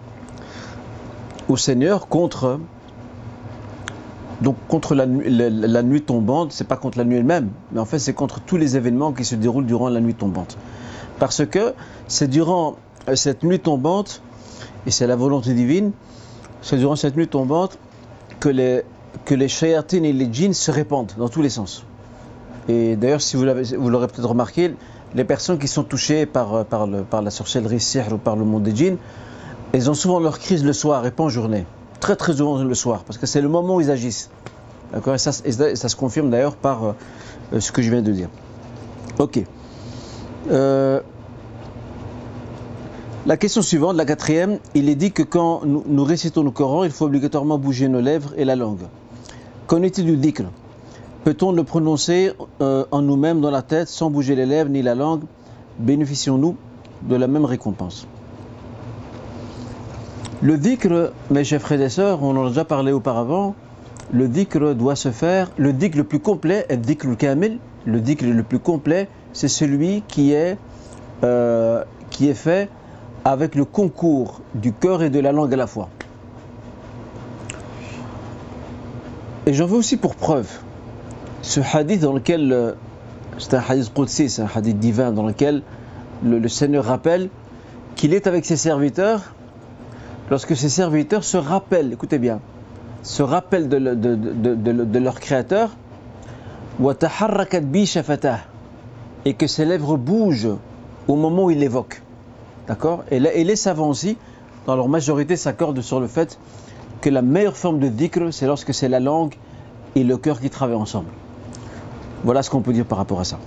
Au Seigneur contre donc contre la, nuit tombante, c'est pas contre la nuit elle-même, mais en fait c'est contre tous les événements qui se déroulent durant la nuit tombante. Parce que c'est durant euh, cette nuit tombante, et c'est la volonté divine, c'est durant cette nuit tombante que les, que les shayatines et les djinns se répandent dans tous les sens. Et d'ailleurs, si vous l'aurez peut-être remarqué, les personnes qui sont touchées par, euh, par, le, par la sorcellerie sihr ou par le monde des djinns, elles ont souvent leur crise le soir et pas en journée très très souvent le soir, parce que c'est le moment où ils agissent. D'accord et ça, se confirme d'ailleurs par euh, ce que je viens de dire. Ok. Euh, la question suivante, la quatrième, il est dit que quand nous, récitons le Coran, il faut obligatoirement bouger nos lèvres et la langue. Qu'en est-il du dhikr? Peut-on le prononcer euh, en nous-mêmes dans la tête sans bouger les lèvres ni la langue? Bénéficions-nous de la même récompense? Le dhikr, mes chers frères et sœurs, on en a déjà parlé auparavant, le dhikr doit se faire, le dhikr le plus complet est dhikr kamil, le dhikr le plus complet, c'est celui qui est, euh, qui est fait avec le concours du cœur et de la langue à la fois. Et j'en veux aussi pour preuve ce hadith dans lequel, euh, c'est un hadith Qudsi, c'est un hadith divin dans lequel le, Seigneur rappelle qu'il est avec ses serviteurs lorsque ses serviteurs se rappellent, écoutez bien, se rappellent de, leur Créateur, et que ses lèvres bougent au moment où il l'évoque. D'accord? Et, et les savants aussi, dans leur majorité, s'accordent sur le fait que la meilleure forme de dhikr, c'est lorsque c'est la langue et le cœur qui travaillent ensemble. Voilà ce qu'on peut dire par rapport à ça.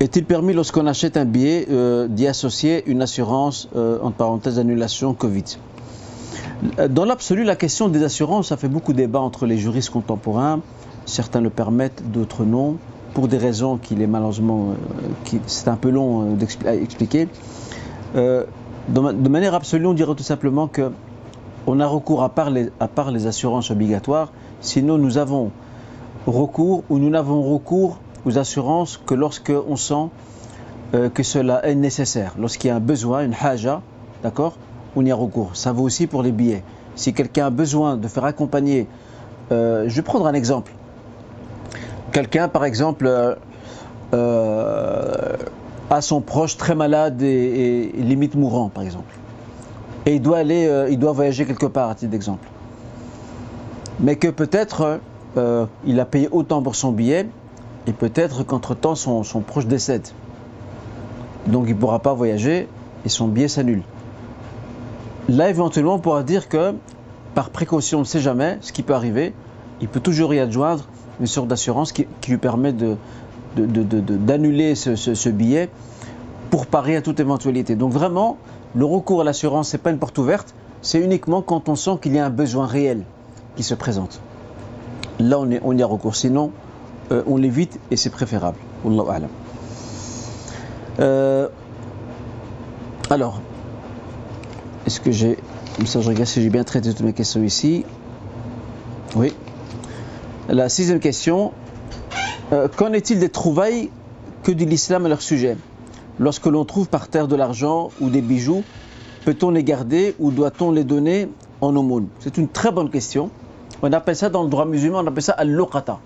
Est-il permis lorsqu'on achète un billet euh, d'y associer une assurance, euh, entre parenthèses, annulation Covid? Dans l'absolu, la question des assurances, ça fait beaucoup de débat entre les juristes contemporains. Certains le permettent, d'autres non, pour des raisons qu'il est malheureusement, euh, c'est un peu long à expliquer. de manière absolue, on dirait tout simplement que on a recours à part les, à part les assurances obligatoires, sinon nous avons recours ou nous n'avons recours aux assurances que lorsque on sent euh, que cela est nécessaire. Lorsqu'il y a un besoin, une haja, d'accord, on y a recours. Ça vaut aussi pour les billets. Si quelqu'un a besoin de faire accompagner, euh, je vais prendre un exemple. Quelqu'un, par exemple, euh, a son proche très malade et limite mourant, par exemple et il doit aller, il doit voyager quelque part, à titre d'exemple. Mais que peut-être il a payé autant pour son billet et peut-être qu'entre-temps son, proche décède. Donc il ne pourra pas voyager et son billet s'annule. Là, éventuellement, on pourra dire que par précaution, on ne sait jamais ce qui peut arriver. Il peut toujours y adjoindre une sorte d'assurance qui, lui permet d'annuler ce, ce billet pour parer à toute éventualité. Donc vraiment, le recours à l'assurance, ce n'est pas une porte ouverte, c'est uniquement quand on sent qu'il y a un besoin réel qui se présente. Là, on, est, on y a recours. Sinon, euh, on l'évite et c'est préférable. Euh, alors, est-ce que j'ai. Je regarde si j'ai bien traité toutes mes questions ici. Oui. La sixième question. Euh, qu'en est-il des trouvailles que dit l'islam à leur sujet? Lorsque l'on trouve par terre de l'argent ou des bijoux, peut-on les garder ou doit-on les donner en aumône? C'est une très bonne question. On appelle ça dans le droit musulman, on appelle ça al-luqata.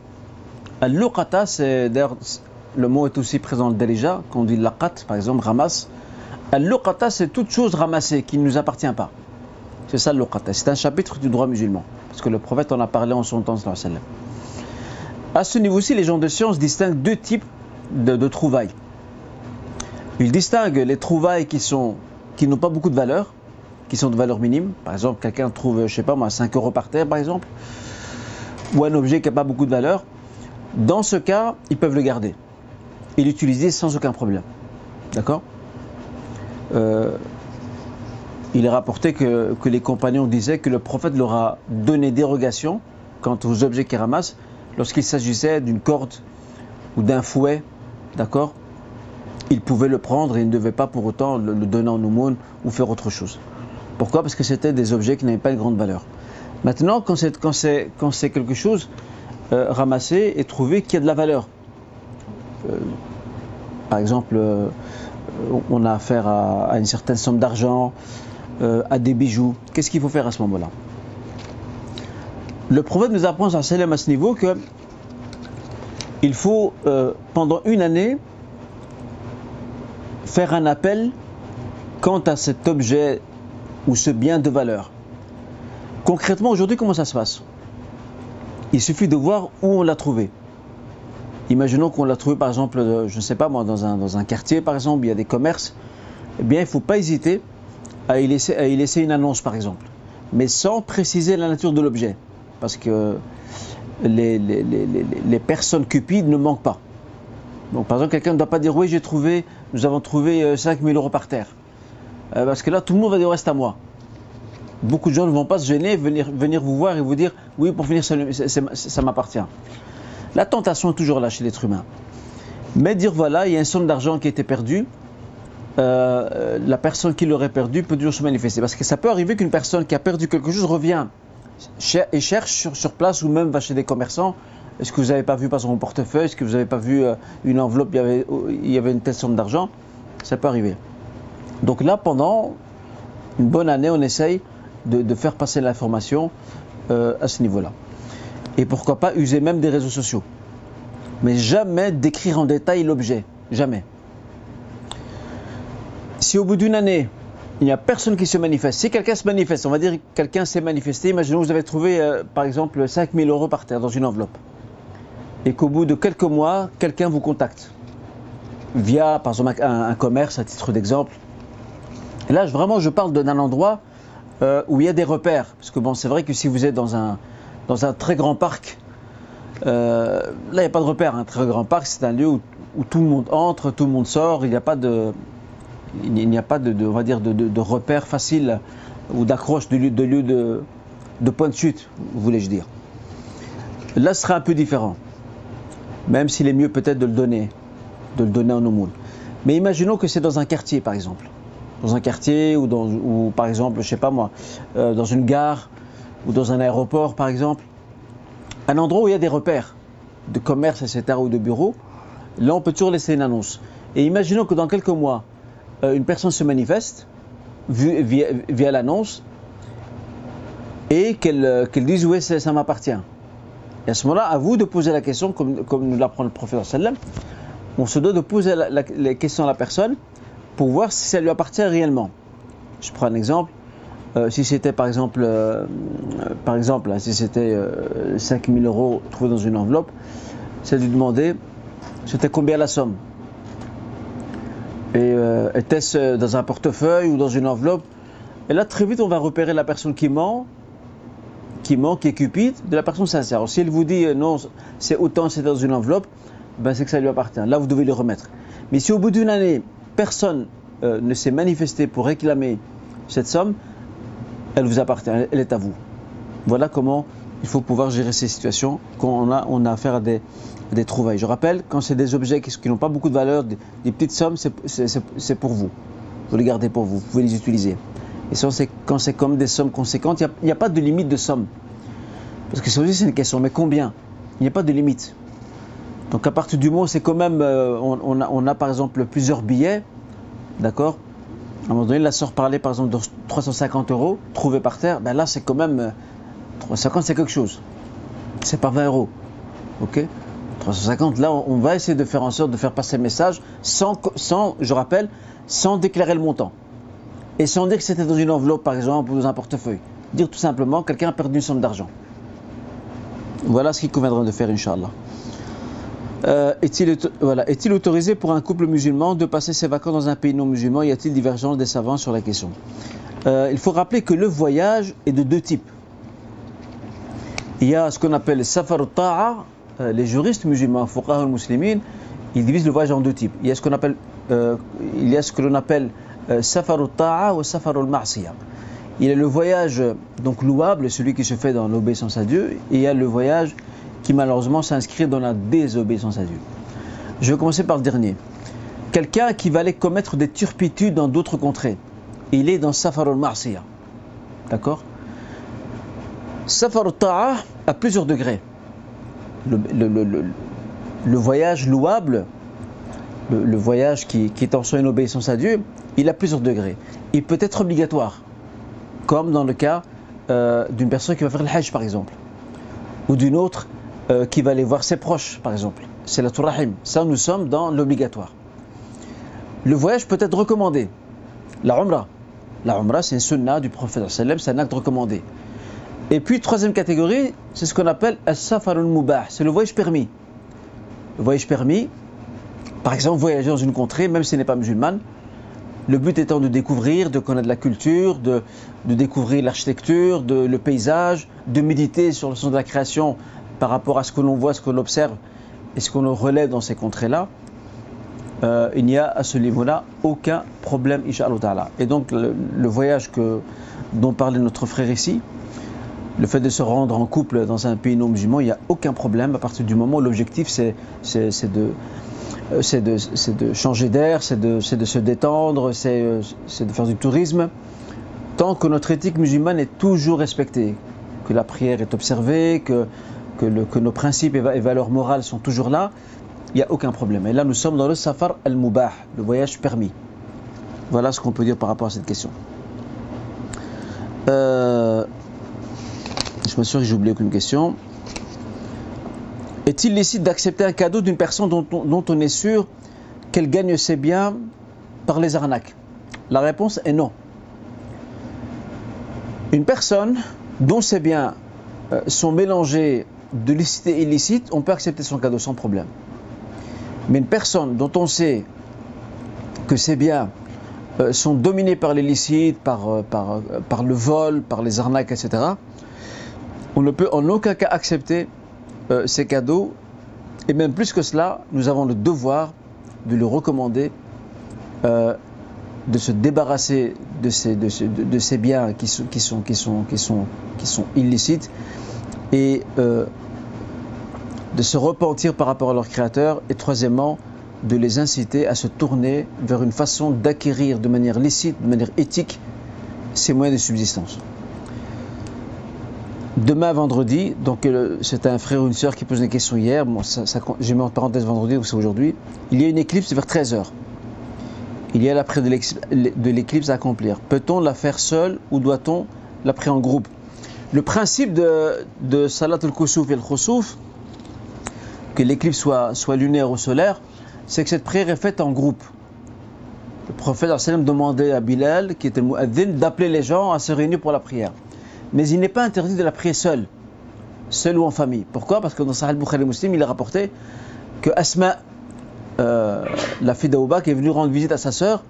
Al-luqata, c'est le mot est aussi présent dans le déjà, quand on dit laqat, par exemple, ramasse. Al-luqata, c'est toute chose ramassée qui ne nous appartient pas. C'est ça le C'est un chapitre du droit musulman. Parce que le prophète en a parlé en son temps. À ce niveau-ci, les gens de science distinguent deux types de trouvailles. Il distingue les trouvailles qui sont qui n'ont pas beaucoup de valeur, qui sont de valeur minime. Par exemple, quelqu'un trouve, je sais pas moi, 5 euros par terre, par exemple, ou un objet qui n'a pas beaucoup de valeur. Dans ce cas, ils peuvent le garder et l'utiliser sans aucun problème. D'accord? Euh, Il est rapporté que, que, les compagnons disaient que le prophète leur a donné dérogation quant aux objets qu'ils ramassent lorsqu'il s'agissait d'une corde ou d'un fouet, d'accord? Il pouvait le prendre et il ne devait pas pour autant le, donner en aumône ou faire autre chose. Pourquoi? Parce que c'était des objets qui n'avaient pas de grande valeur. Maintenant, quand c'est, quelque chose euh, ramassé et trouvé qui a de la valeur, euh, par exemple, euh, on a affaire à, une certaine somme d'argent, à des bijoux, qu'est-ce qu'il faut faire à ce moment-là? Le prophète nous apprend à ce niveau que il faut, pendant une année, faire un appel quant à cet objet ou ce bien de valeur. Concrètement, aujourd'hui, comment ça se passe? Il suffit de voir où on l'a trouvé. Imaginons qu'on l'a trouvé, par exemple, euh, je ne sais pas moi, dans un, quartier, par exemple, il y a des commerces. Eh bien, il ne faut pas hésiter à y, laisser, une annonce, par exemple, mais sans préciser la nature de l'objet. Parce que les personnes cupides ne manquent pas. Donc, par exemple, quelqu'un ne doit pas dire oui, j'ai trouvé, nous avons trouvé 5000 euh, euros par terre. Euh, parce que là, tout le monde va dire reste à moi. Beaucoup de gens ne vont pas se gêner, venir, venir vous voir et vous dire oui, pour finir, ça, ça m'appartient. La tentation est toujours là chez l'être humain. Mais dire voilà, il y a une somme d'argent qui a été perdue, euh, la personne qui l'aurait perdu peut toujours se manifester. Parce que ça peut arriver qu'une personne qui a perdu quelque chose revient et cherche sur, place ou même va chez des commerçants. Est-ce que vous n'avez pas vu par son portefeuille? Est-ce que vous n'avez pas vu euh, une enveloppe? Il y, avait, il y avait une telle somme d'argent Ça peut arriver. Donc là, pendant une bonne année, on essaye de, faire passer l'information euh, à ce niveau-là. Et pourquoi pas user même des réseaux sociaux. Mais jamais décrire en détail l'objet. Jamais. Si au bout d'une année, il n'y a personne qui se manifeste, si quelqu'un se manifeste, on va dire que quelqu'un s'est manifesté, imaginons que vous avez trouvé euh, par exemple 5000 euros par terre dans une enveloppe, et qu'au bout de quelques mois, quelqu'un vous contacte, via par exemple un, commerce à titre d'exemple. Là, vraiment, je parle d'un endroit euh, où il y a des repères, parce que bon, c'est vrai que si vous êtes dans un, dans un très grand parc, euh, là, il n'y a pas de repère. Un très grand parc, c'est un lieu où, tout le monde entre, tout le monde sort, il n'y a pas de, il n'y a pas de, on va dire, de, de, repère facile ou d'accroche de lieu, de, lieu de, de point de chute, voulais-je dire. Là, ce sera un peu différent, même s'il est mieux peut-être de le donner, de le donner en aumône. Mais imaginons que c'est dans un quartier, par exemple, dans un quartier ou, dans, par exemple, je sais pas moi, euh, dans une gare ou dans un aéroport, par exemple, un endroit où il y a des repères de commerce, etc., ou de bureaux. Là, on peut toujours laisser une annonce. Et imaginons que dans quelques mois, euh, une personne se manifeste via, l'annonce et euh, qu'elle dise oui, ça, m'appartient. Et à ce moment-là, à vous de poser la question, comme, nous l'apprend le prophète sallam, on se doit de poser la, les questions à la personne pour voir si ça lui appartient réellement. Je prends un exemple. Euh, si c'était par exemple, par exemple, hein, si c'était 5000 euros trouvés dans une enveloppe, c'est lui demander c'était combien la somme? Et euh, était-ce dans un portefeuille ou dans une enveloppe? Et là, très vite, on va repérer la personne qui ment, qui ment, qui est cupide, de la personne sincère. Si elle vous dit euh, non, c'est autant, c'est dans une enveloppe, ben c'est que ça lui appartient. Là, vous devez le remettre. Mais si au bout d'une année, personne euh, ne s'est manifesté pour réclamer cette somme, elle vous appartient, elle est à vous. Voilà comment il faut pouvoir gérer ces situations quand on a, a affaire à des, des trouvailles. Je rappelle, quand c'est des objets qui, n'ont pas beaucoup de valeur, des, petites sommes, c'est pour vous. Vous les gardez pour vous, vous pouvez les utiliser. Et quand c'est comme des sommes conséquentes, il n'y a, pas de limite de somme. Parce que ça aussi c'est une question, mais combien? Il n'y a pas de limite. Donc à partir du moment c'est quand même, euh, on, a, par exemple plusieurs billets, d'accord À un moment donné, la sœur parlait par exemple de 350 euros trouvés par terre, ben là c'est quand même, 350 euh, c'est quelque chose. C'est pas 20 euros. Ok? 350, là, on va essayer de faire en sorte de faire passer le message sans, sans je rappelle, sans déclarer le montant. Et sans dire que c'était dans une enveloppe, par exemple, ou dans un portefeuille. Dire tout simplement, quelqu'un a perdu une somme d'argent. Voilà ce qu'il conviendra de faire, Inch'Allah. Euh, est-il, voilà, est-il autorisé pour un couple musulman de passer ses vacances dans un pays non musulman? Y a-t-il divergence des savants sur la question? Euh, Il faut rappeler que le voyage est de deux types. Il y a ce qu'on appelle le safar ta'a euh, les juristes musulmans, fuqaha muslimin, ils divisent le voyage en deux types. Il y a ce qu'on appelle, il y a ce que l'on appelle safarul ta'a ou safarul ma'siya. Il y a le voyage donc louable, celui qui se fait dans l'obéissance à Dieu, et il y a le voyage qui malheureusement s'inscrit dans la désobéissance à Dieu. Je vais commencer par le dernier. Quelqu'un qui va aller commettre des turpitudes dans d'autres contrées, il est dans safarul ma'siya. D'accord? Safarul ta'a à plusieurs degrés le, voyage louable, le, voyage qui, est en soi une obéissance à Dieu, il a plusieurs degrés. Il peut être obligatoire, comme dans le cas euh, d'une personne qui va faire le hajj par exemple, ou d'une autre euh, qui va aller voir ses proches par exemple. C'est la Tourahim. Ça, nous sommes dans l'obligatoire. Le voyage peut être recommandé. La Umrah. La Umrah, c'est une sunnah du prophète, c'est un acte recommandé. Et puis, troisième catégorie, c'est ce qu'on appelle as-safar mubah c'est le voyage permis. Le voyage permis, par exemple, voyager dans une contrée, même si ce n'est pas musulmane, le but étant de découvrir, de connaître la culture, de, découvrir l'architecture, de, le paysage, de méditer sur le sens de la création par rapport à ce que l'on voit, ce que l'on observe et ce qu'on relève dans ces contrées-là. Euh, il n'y a à ce niveau-là aucun problème, Inch'Allah. Et donc, le, voyage que dont parlait notre frère ici, le fait de se rendre en couple dans un pays non musulman, il n'y a aucun problème à partir du moment où l'objectif c'est de, euh, de, changer d'air, c'est de, de, se détendre, euh, c'est de faire du tourisme. Tant que notre éthique musulmane est toujours respectée, que la prière est observée, que, que, nos principes et valeurs morales sont toujours là, il n'y a aucun problème. Et là, nous sommes dans le safar al-mubah, le voyage permis. Voilà ce qu'on peut dire par rapport à cette question. Euh, je m'assure que j'ai oublié aucune question. Est-il licite d'accepter un cadeau d'une personne dont on, est sûr qu'elle gagne ses biens par les arnaques? La réponse est non. Une personne dont ses biens euh, sont mélangés de licite et illicite, on peut accepter son cadeau sans problème. Mais une personne dont on sait que ses biens euh, sont dominés par l'illicite, par, euh, par, par le vol, par les arnaques, etc., on ne peut en aucun cas accepter euh, ces cadeaux. Et même plus que cela, nous avons le devoir de le recommander, euh, de se débarrasser de ces, de, de, ces biens qui sont, qui, sont, qui, sont, qui, sont, illicites et euh, de se repentir par rapport à leur créateur. Et troisièmement, de les inciter à se tourner vers une façon d'acquérir de manière licite, de manière éthique, ces moyens de subsistance. Demain, vendredi, donc euh, c'est un frère ou une sœur qui pose une question hier, bon, ça, j'ai mis en parenthèse vendredi ou c'est aujourd'hui, il y a une éclipse vers 13h. Il y a l'après de l'éclipse à accomplir. Peut-on la faire seule ou doit-on l'après en groupe? Le principe de, de Salat al-Kusuf et al-Khusuf, que l'éclipse soit, lunaire ou solaire, c'est que cette prière est faite en groupe. Le prophète demandait à Bilal, qui était le d'appeler les gens à se réunir pour la prière. Mais il n'est pas interdit de la prier seul, seul ou en famille. Pourquoi? Parce que dans Sahih Bukhari Muslim, il a rapporté que Asma, euh, la fille d'Aouba, qui est venue rendre visite à sa sœur,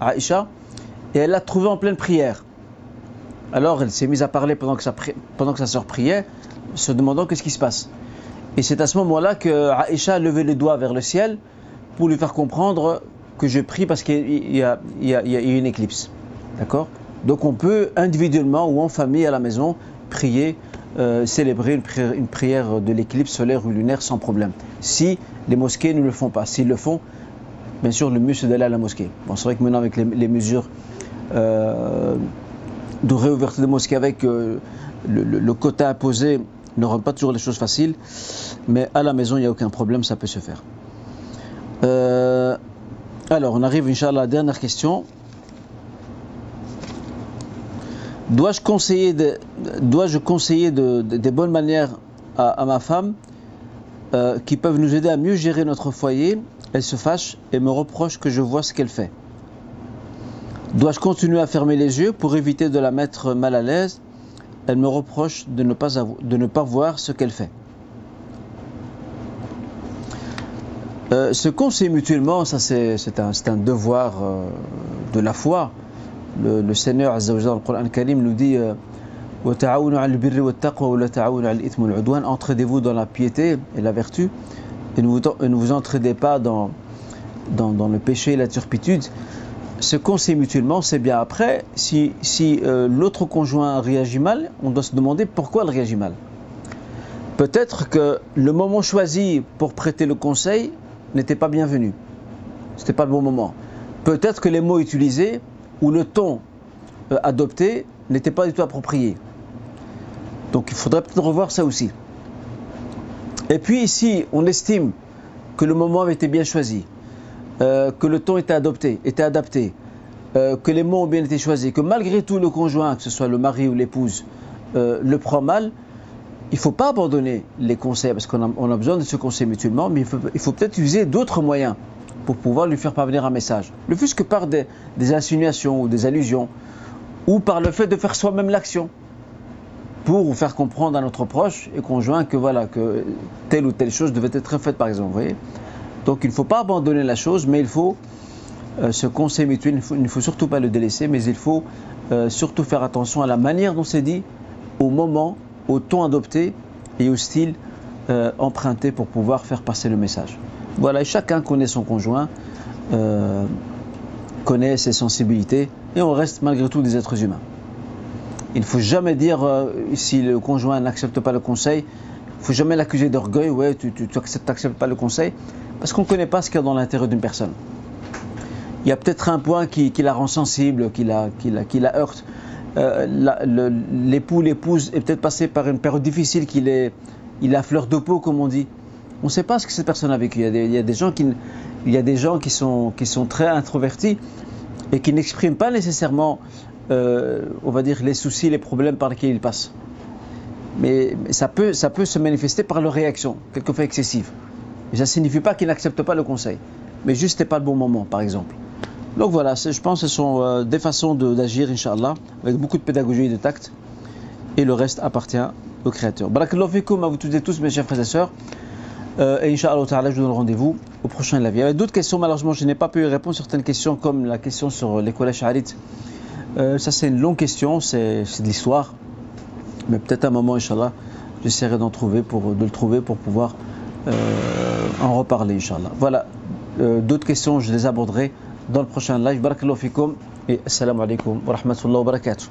Aïcha, et elle l'a trouvée en pleine prière. Alors elle s'est mise à parler pendant que sa, pendant que sa sœur priait, se demandant qu'est-ce qui se passe. Et c'est à ce moment-là que Aïcha a levé le doigt vers le ciel pour lui faire comprendre que je prie parce qu'il y, a une éclipse. D'accord? Donc on peut individuellement ou en famille à la maison prier, euh, célébrer une prière, de l'éclipse solaire ou lunaire sans problème. Si les mosquées ne le font pas, s'ils le font, bien sûr le mieux c'est d'aller à la mosquée. Bon, c'est vrai que maintenant avec les, mesures euh, de réouverture des mosquées avec euh, le, quota imposé ne rend pas toujours les choses faciles, mais à la maison il n'y a aucun problème, ça peut se faire. alors on arrive, Inch'Allah, à la dernière question. Dois-je conseiller, dois-je conseiller des bonnes manières à, ma femme euh, qui peuvent nous aider à mieux gérer notre foyer Elle se fâche et me reproche que je vois ce qu'elle fait. Dois-je continuer à fermer les yeux pour éviter de la mettre mal à l'aise Elle me reproche de ne pas, de ne pas voir ce qu'elle fait. Euh, ce conseil mutuellement, ça c'est un, un, devoir euh, de la foi le, le Seigneur Azzawajal dans le Coran Karim nous dit euh, Entraidez-vous dans la piété et la vertu et ne vous, ne vous entraidez pas dans, dans, dans, le péché et la turpitude. Ce conseil mutuellement, c'est bien. Après, si, euh, l'autre conjoint réagit mal, on doit se demander pourquoi il réagit mal. Peut-être que le moment choisi pour prêter le conseil n'était pas bienvenu. Ce n'était pas le bon moment. Peut-être que les mots utilisés où le ton euh, adopté n'était pas du tout approprié. Donc il faudrait peut-être revoir ça aussi. Et puis ici, on estime que le moment avait été bien choisi, euh, que le ton était adopté, était adapté, euh, que les mots ont bien été choisis, que malgré tout le conjoint, que ce soit le mari ou l'épouse, le prend mal, il ne faut pas abandonner les conseils, parce qu'on a, besoin de se conseiller mutuellement, mais il faut, peut-être utiliser d'autres moyens pour pouvoir lui faire parvenir un message. Le fût que par des, insinuations ou des allusions, ou par le fait de faire soi-même l'action, pour faire comprendre à notre proche et conjoint que voilà que telle ou telle chose devait être faite par exemple. voyez Donc il ne faut pas abandonner la chose, mais il faut euh, se conseiller mutuel, il, ne faut surtout pas le délaisser, mais il faut euh, surtout faire attention à la manière dont c'est dit, au moment, au ton adopté et au style euh, emprunté pour pouvoir faire passer le message. Voilà, chacun connaît son conjoint, euh, connaît ses sensibilités, et on reste malgré tout des êtres humains. Il ne faut jamais dire si le conjoint n'accepte pas le conseil, il ne faut jamais l'accuser d'orgueil, ouais, tu n'acceptes pas le conseil, parce qu'on ne connaît pas ce qu'il y a dans l'intérieur d'une personne. Il y a peut-être un point qui, la rend sensible, qui la, heurte. Euh, l'époux, l'épouse est peut-être passé par une période difficile, qu'il est, il a fleur de peau, comme on dit. On ne sait pas ce que cette personne a vécu. Il y a des, gens, qui, sont, très introvertis et qui n'expriment pas nécessairement, euh, on va dire, les soucis, les problèmes par lesquels ils passent. Mais, ça peut se manifester par leur réaction, quelquefois excessive. Et ça ne signifie pas qu'ils n'acceptent pas le conseil. Mais juste, ce n'est pas le bon moment, par exemple. Donc voilà, je pense que ce sont euh, des façons d'agir, Inch'Allah, avec beaucoup de pédagogie et de tact. Et le reste appartient au Créateur. Barakallahu fikoum à vous toutes et tous, mes chers frères et sœurs. Euh, et Inch'Allah, je vous donne rendez-vous au prochain live. Il y avait d'autres questions, malheureusement, je n'ai pas pu répondre à certaines questions, comme la question sur l'école Sharit. Euh, ça, c'est une longue question, c'est de l'histoire. Mais peut-être à un moment, Inch'Allah, j'essaierai d'en trouver, de le trouver pour pouvoir en reparler, Inch'Allah. Voilà, d'autres questions, je les aborderai dans le prochain live. Barakallahu fikum et assalamu alaikum wa rahmatullahi wa barakatuh.